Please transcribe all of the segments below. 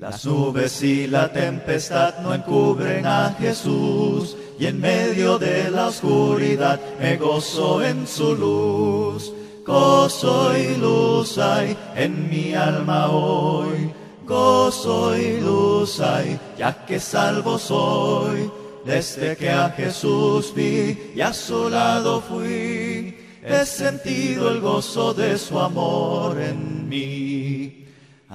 Las nubes y la tempestad no encubren a Jesús, y en medio de la oscuridad me gozo en su luz. Gozo y luz hay en mi alma hoy, gozo y luz hay, ya que salvo soy. Desde que a Jesús vi y a su lado fui, he sentido el gozo de su amor en mí.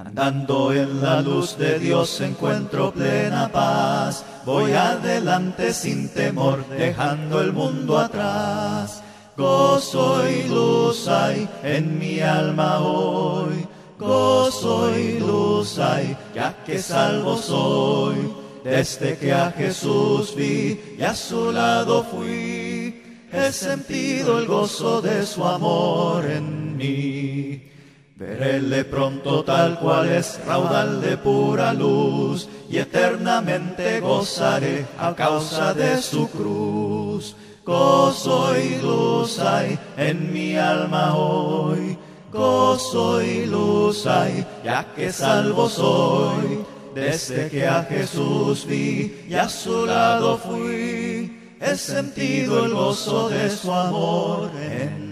Andando en la luz de Dios encuentro plena paz. Voy adelante sin temor, dejando el mundo atrás. Gozo y luz hay en mi alma hoy. Gozo y luz hay, ya que salvo soy. Desde que a Jesús vi y a su lado fui, he sentido el gozo de su amor en mí. Veréle pronto tal cual es raudal de pura luz y eternamente gozaré a causa de su cruz. Gozo y luz hay en mi alma hoy, gozo y luz hay, ya que salvo soy. Desde que a Jesús vi y a su lado fui, he sentido el gozo de su amor en.